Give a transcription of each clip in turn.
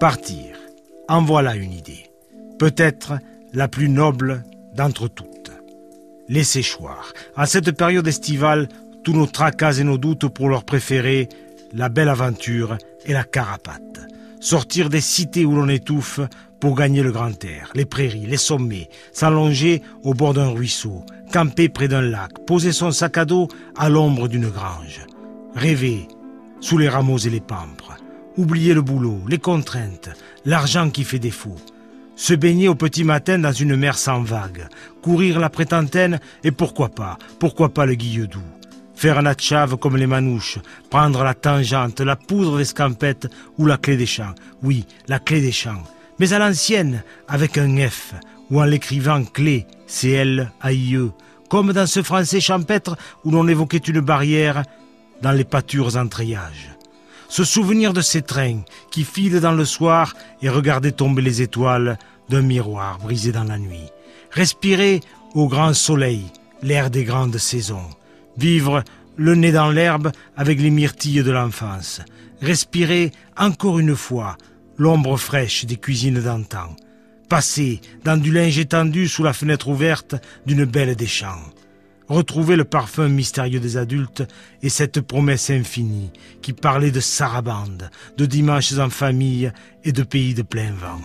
Partir. En voilà une idée. Peut-être la plus noble d'entre toutes. Les séchoirs. En cette période estivale, tous nos tracas et nos doutes pour leur préféré, la belle aventure et la carapate. Sortir des cités où l'on étouffe pour gagner le grand air, les prairies, les sommets, s'allonger au bord d'un ruisseau, camper près d'un lac, poser son sac à dos à l'ombre d'une grange, rêver sous les rameaux et les pampres, oublier le boulot, les contraintes, l'argent qui fait défaut, se baigner au petit matin dans une mer sans vagues, courir la prétentaine et pourquoi pas, pourquoi pas le guilledou, faire un atchave comme les manouches, prendre la tangente, la poudre d'escampette ou la clé des champs. Oui, la clé des champs. Mais à l'ancienne, avec un F, ou en l'écrivant clé, C-L-A-I-E, comme dans ce français champêtre où l'on évoquait une barrière dans les pâtures entreillages se souvenir de ces trains qui filent dans le soir et regarder tomber les étoiles d'un miroir brisé dans la nuit, respirer au grand soleil l'air des grandes saisons, vivre le nez dans l'herbe avec les myrtilles de l'enfance, respirer encore une fois l'ombre fraîche des cuisines d'antan, passer dans du linge étendu sous la fenêtre ouverte d'une belle des champs, retrouver le parfum mystérieux des adultes et cette promesse infinie qui parlait de sarabande, de dimanches en famille et de pays de plein vent.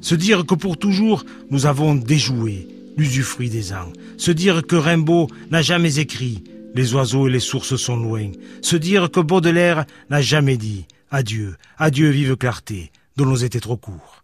Se dire que pour toujours nous avons déjoué l'usufruit des ans. Se dire que Rimbaud n'a jamais écrit Les oiseaux et les sources sont loin. Se dire que Baudelaire n'a jamais dit Adieu, adieu vive clarté, dont nos étaient trop courts.